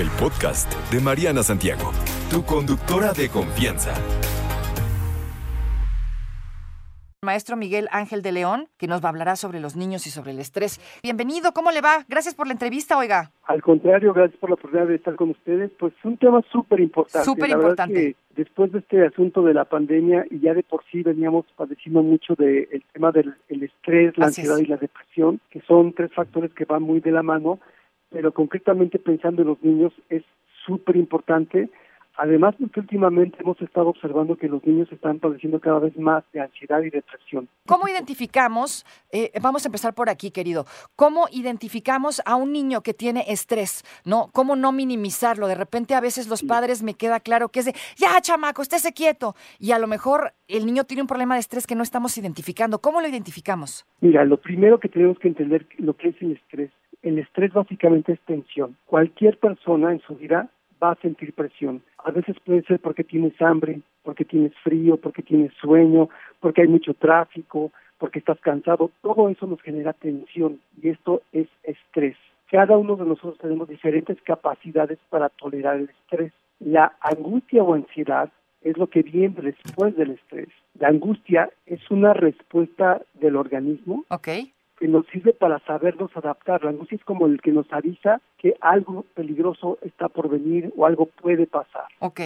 el podcast de Mariana Santiago, tu conductora de confianza. Maestro Miguel Ángel de León, que nos hablará sobre los niños y sobre el estrés. Bienvenido, ¿cómo le va? Gracias por la entrevista, oiga. Al contrario, gracias por la oportunidad de estar con ustedes. Pues es un tema súper importante. Súper importante. Después de este asunto de la pandemia, y ya de por sí veníamos padeciendo mucho del tema del estrés, la ansiedad y la depresión, que son tres factores que van muy de la mano, pero concretamente pensando en los niños es súper importante Además, porque últimamente hemos estado observando que los niños están padeciendo cada vez más de ansiedad y depresión. ¿Cómo identificamos, eh, vamos a empezar por aquí, querido, cómo identificamos a un niño que tiene estrés, ¿no? ¿Cómo no minimizarlo? De repente a veces los padres me queda claro que es de, ya, chamaco, estése quieto. Y a lo mejor el niño tiene un problema de estrés que no estamos identificando. ¿Cómo lo identificamos? Mira, lo primero que tenemos que entender lo que es el estrés. El estrés básicamente es tensión. Cualquier persona en su vida va a sentir presión. A veces puede ser porque tienes hambre, porque tienes frío, porque tienes sueño, porque hay mucho tráfico, porque estás cansado. Todo eso nos genera tensión y esto es estrés. Cada uno de nosotros tenemos diferentes capacidades para tolerar el estrés. La angustia o ansiedad es lo que viene después del estrés. La angustia es una respuesta del organismo okay que nos sirve para sabernos adaptar. La angustia es como el que nos avisa que algo peligroso está por venir o algo puede pasar. Ok.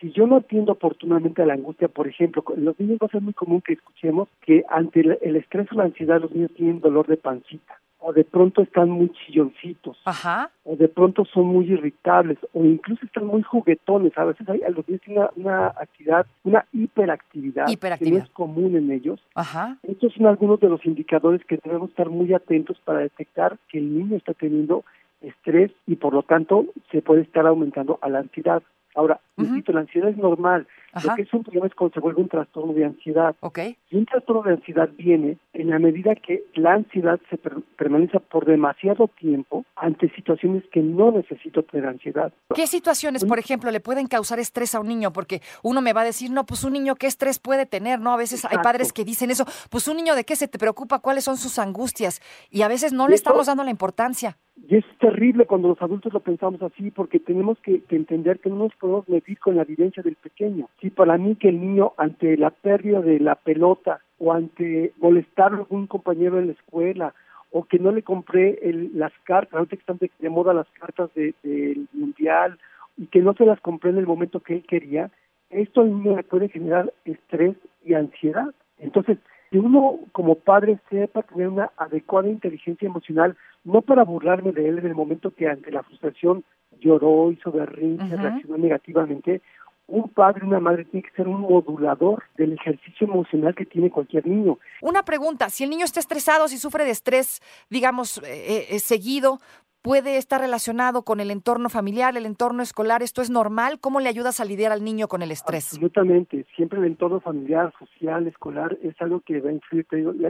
Si yo no atiendo oportunamente a la angustia, por ejemplo, en los niños va a ser muy común que escuchemos que ante el estrés o la ansiedad los niños tienen dolor de pancita o de pronto están muy chilloncitos, Ajá. o de pronto son muy irritables, o incluso están muy juguetones. A veces hay, los niños tienen una, actividad, una hiperactividad, que no es común en ellos. Ajá. Estos son algunos de los indicadores que debemos estar muy atentos para detectar que el niño está teniendo estrés y por lo tanto se puede estar aumentando a la ansiedad. Ahora, insisto, la ansiedad es normal. Lo que es un problema es cuando se vuelve un trastorno de ansiedad. Okay. Y un trastorno de ansiedad viene en la medida que la ansiedad se permanece por demasiado tiempo ante situaciones que no necesito tener ansiedad. ¿Qué situaciones, por ejemplo, le pueden causar estrés a un niño? Porque uno me va a decir, no, pues un niño, ¿qué estrés puede tener? No, a veces hay padres que dicen eso. Pues un niño, ¿de qué se te preocupa? ¿Cuáles son sus angustias? Y a veces no le estamos dando la importancia. Y es terrible cuando los adultos lo pensamos así, porque tenemos que, entender que no nos podemos medir con la vivencia del pequeño. Si para mí que el niño ante la pérdida de la pelota o ante molestarlo con un compañero en la escuela o que no le compré las cartas, ahorita que están de, moda las cartas del mundial y que no se las compré en el momento que él quería, esto al niño le puede generar estrés y ansiedad. Entonces, que uno como padre sepa tener una adecuada inteligencia emocional, no para burlarme de él en el momento que ante la frustración lloró, hizo berrinche, reaccionó negativamente, un padre, una madre tiene que ser un modulador del ejercicio emocional que tiene cualquier niño. Una pregunta, si el niño está estresado, si sufre de estrés, digamos, eh, eh, seguido, puede estar relacionado con el entorno familiar, el entorno escolar. ¿Esto es normal? ¿Cómo le ayudas a lidiar al niño con el estrés? Absolutamente. Siempre el entorno familiar, social, escolar es algo que va a influir.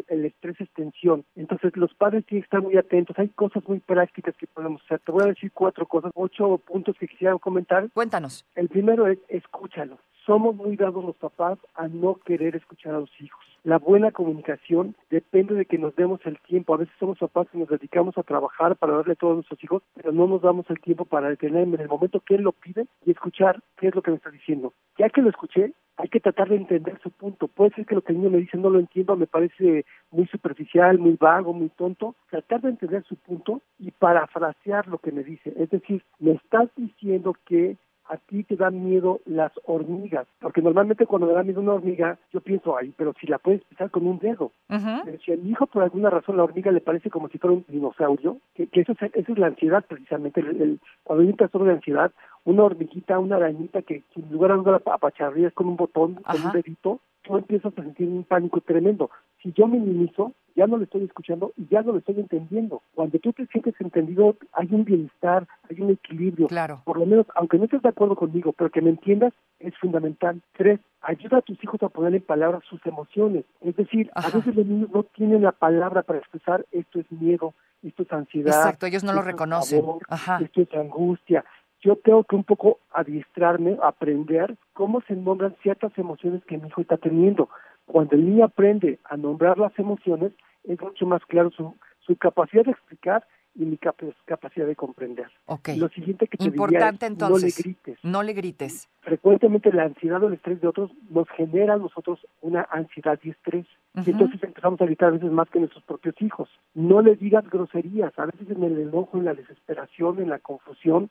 el estrés es tensión. Entonces los padres tienen que estar muy atentos. Hay cosas muy prácticas que podemos hacer. Te voy a decir cuatro cosas, ocho puntos que quisiera comentar. Cuéntanos. El primero es escúchalo. Somos muy dados los papás a no querer escuchar a los hijos. La buena comunicación depende de que nos demos el tiempo. A veces somos papás que nos dedicamos a trabajar para darle a todos nuestros hijos, pero no nos damos el tiempo para detenerme en el momento que él lo pide y escuchar qué es lo que me está diciendo. Ya que lo escuché, hay que tratar de entender su punto. Puede ser que lo que el niño me dice no lo entiendo, me parece muy superficial, muy vago, muy tonto. Tratar de entender su punto y parafrasear lo que me dice. Es decir, me estás diciendo que a ti te dan miedo las hormigas, porque normalmente cuando me da miedo una hormiga, yo pienso, ay, pero si la puedes pisar con un dedo. Pero si a mi hijo por alguna razón la hormiga le parece como si fuera un dinosaurio, que, eso, es, eso es la ansiedad precisamente, el, cuando hay un trastorno de ansiedad, una hormiguita, una arañita que sin lugar a duda apacharrías con un botón, con un dedito, tú empiezas a sentir un pánico tremendo. Si yo minimizo, ya no lo estoy escuchando y ya no lo estoy entendiendo. Cuando tú te sientes entendido, hay un bienestar, hay un equilibrio. Claro. Por lo menos, aunque no estés de acuerdo conmigo, pero que me entiendas, es fundamental. Tres, ayuda a tus hijos a poner en palabras sus emociones. Es decir, a veces los niños no tienen la palabra para expresar esto es miedo, esto es ansiedad. Exacto, ellos no lo reconocen. Esto es angustia yo tengo que un poco adiestrarme, aprender cómo se nombran ciertas emociones que mi hijo está teniendo. Cuando el niño aprende a nombrar las emociones, es mucho más claro su, su capacidad de explicar y mi capacidad de comprender. Okay. Lo siguiente que te Importante diría entonces. no le grites. No le grites. Frecuentemente la ansiedad o el estrés de otros nos genera a nosotros una ansiedad y estrés. Y entonces empezamos a gritar a veces más que nuestros propios hijos. No le digas groserías, a veces en el enojo, en la desesperación, en la confusión,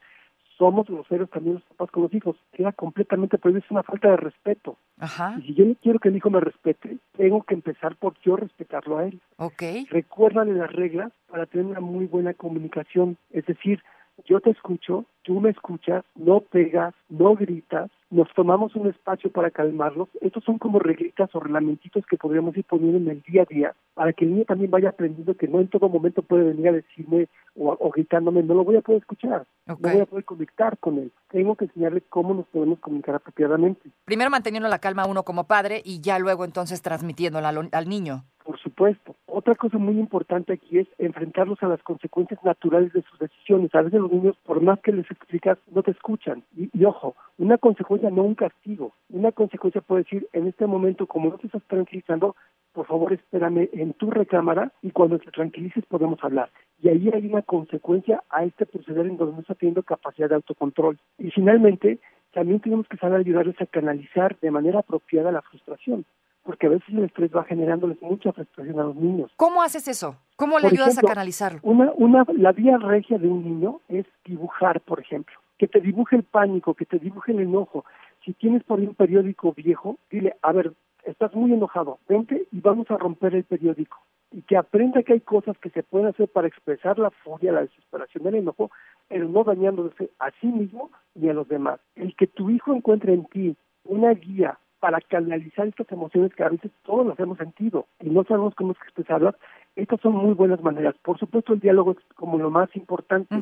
somos groseros también los papás con los hijos. Queda completamente prohibido, es una falta de respeto. Ajá. Y si yo no quiero que el hijo me respete, tengo que empezar por yo respetarlo a él. Ok. Recuérdale las reglas para tener una muy buena comunicación. Es decir, yo te escucho, tú me escuchas, no pegas, no gritas, nos tomamos un espacio para calmarlos. Estos son como reglitas o reglamentitos que podríamos ir poniendo en el día a día para que el niño también vaya aprendiendo que no en todo momento puede venir a decirme o, o gritándome, no lo voy a poder escuchar, no voy a poder conectar con él. Tengo que enseñarle cómo nos podemos comunicar apropiadamente. Primero manteniendo la calma uno como padre y ya luego entonces transmitiéndola al, al niño. Por supuesto. Otra cosa muy importante aquí es enfrentarlos a las consecuencias naturales de sus decisiones. A veces los niños, por más que les explicas, no te escuchan. Y, y ojo, una consecuencia no un castigo. Una consecuencia puede decir, en este momento, como no te estás tranquilizando, por favor espérame en tu recámara y cuando te tranquilices podemos hablar. Y ahí hay una consecuencia a este proceder en donde no está teniendo capacidad de autocontrol. Y finalmente, también tenemos que saber ayudarles a canalizar de manera apropiada la frustración porque a veces el estrés va generándoles mucha frustración a los niños. ¿Cómo haces eso? ¿Cómo le Por ayudas ejemplo, a canalizarlo? Una, una, la vía regia de un niño es dibujar, por ejemplo. Que te dibuje el pánico, que te dibuje el enojo. Si tienes por ahí un periódico viejo, dile, a ver, estás muy enojado, vente y vamos a romper el periódico. Y que aprenda que hay cosas que se pueden hacer para expresar la furia, la desesperación, el enojo, pero no dañándose a sí mismo ni a los demás. El que tu hijo encuentre en ti una guía para canalizar estas emociones que a veces todos las hemos sentido y no sabemos cómo expresarlas, estas son muy buenas maneras. Por supuesto, el diálogo es como lo más importante.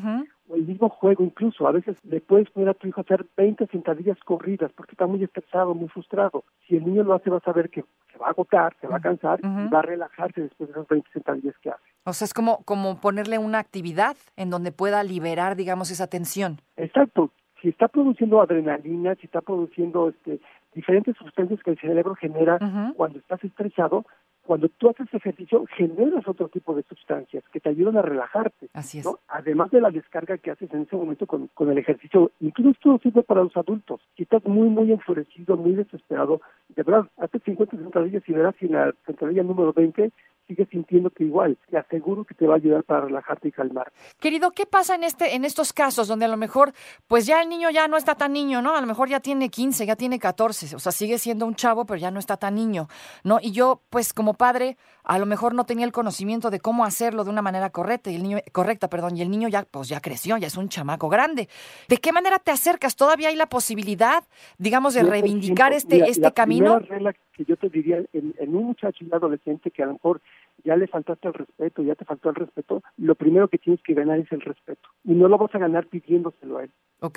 O el mismo juego, incluso. A veces le puedes poner a tu hijo a hacer 20 sentadillas corridas porque está muy estresado, muy frustrado. Si el niño lo hace, vas a ver que se va a agotar, se va a cansar y va a relajarse después de esas 20 sentadillas que hace. O sea, es como, como ponerle una actividad en donde pueda liberar, digamos, esa tensión. Exacto. Si está produciendo adrenalina, si está produciendo este, diferentes sustancias que el cerebro genera cuando estás estresado, cuando tú haces ejercicio generas otro tipo de sustancias que te ayudan a relajarte. Así es. ¿no? Además de la descarga que haces en ese momento con, con el ejercicio, incluso esto sirve para los adultos. Si estás muy, muy enfurecido, muy desesperado, de verdad, hazte 50 sentadillas y verás si en la sentadilla número 20 sigues sintiendo que igual, te aseguro que te va a ayudar para relajarte y calmar. Querido, ¿qué pasa en este en estos casos donde a lo mejor pues ya el niño ya no está tan niño, ¿no? A lo mejor ya tiene 15, ya tiene 14, o sea, sigue siendo un chavo, pero ya no está tan niño, ¿no? Y yo pues como padre a lo mejor no tenía el conocimiento de cómo hacerlo de una manera correcta y el niño correcta, perdón, y el niño ya pues ya creció, ya es un chamaco grande. ¿De qué manera te acercas? ¿Todavía hay la posibilidad, digamos, de 100%. reivindicar este Mira, este la camino? primera regla que yo te diría en, en un muchacho y un adolescente que a lo mejor ya le faltaste el respeto, ya te faltó el respeto, lo primero que tienes que ganar es el respeto. Y no lo vas a ganar pidiéndoselo a él.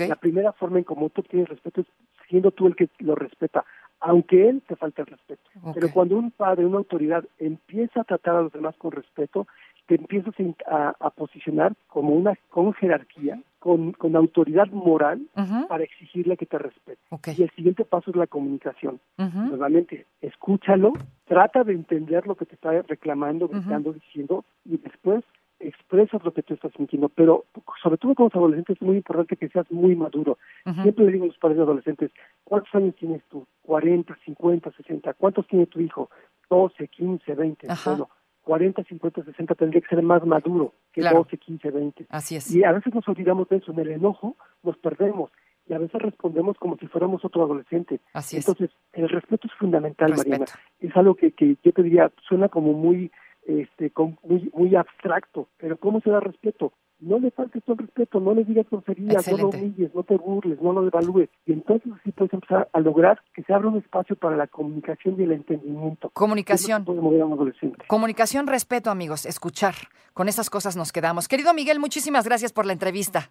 La primera forma en cómo tú tienes respeto es siendo tú el que lo respeta, aunque él te falte el respeto. Ok. Pero cuando un padre, una autoridad empieza a tratar a los demás con respeto, te empiezas a, a posicionar como una con jerarquía, con, con autoridad moral para exigirle que te respete. Ok. Y el siguiente paso es la comunicación. Nuevamente, escúchalo, trata de entender lo que te está reclamando, gritando, diciendo, y después expresas lo que tú estás sintiendo. Pero sobre todo con los adolescentes es muy importante que seas muy maduro. Siempre le digo a los padres de adolescentes, ¿cuántos años tienes tú? ¿40, 50, 60? ¿Cuántos tiene tu hijo? 12, 15, 20. Ajá. Bueno, 40, 50, 60 tendría que ser más maduro que Claro. 12, 15, 20. Así es. Y a veces nos olvidamos de eso, en el enojo nos perdemos y a veces respondemos como si fuéramos otro adolescente. Así es. Entonces, el respeto es fundamental, Respeto. Mariana. Es algo que, que yo te diría, suena como muy, este, muy, muy abstracto, pero ¿cómo se da respeto? No le faltes todo el respeto, no le digas groserías, no lo humilles, no te burles, no lo devalúes. Y entonces así puedes empezar a lograr que se abra un espacio para la comunicación y el entendimiento. Comunicación. Adolescente. Comunicación, respeto, amigos, escuchar. Con esas cosas nos quedamos. Querido Miguel, muchísimas gracias por la entrevista.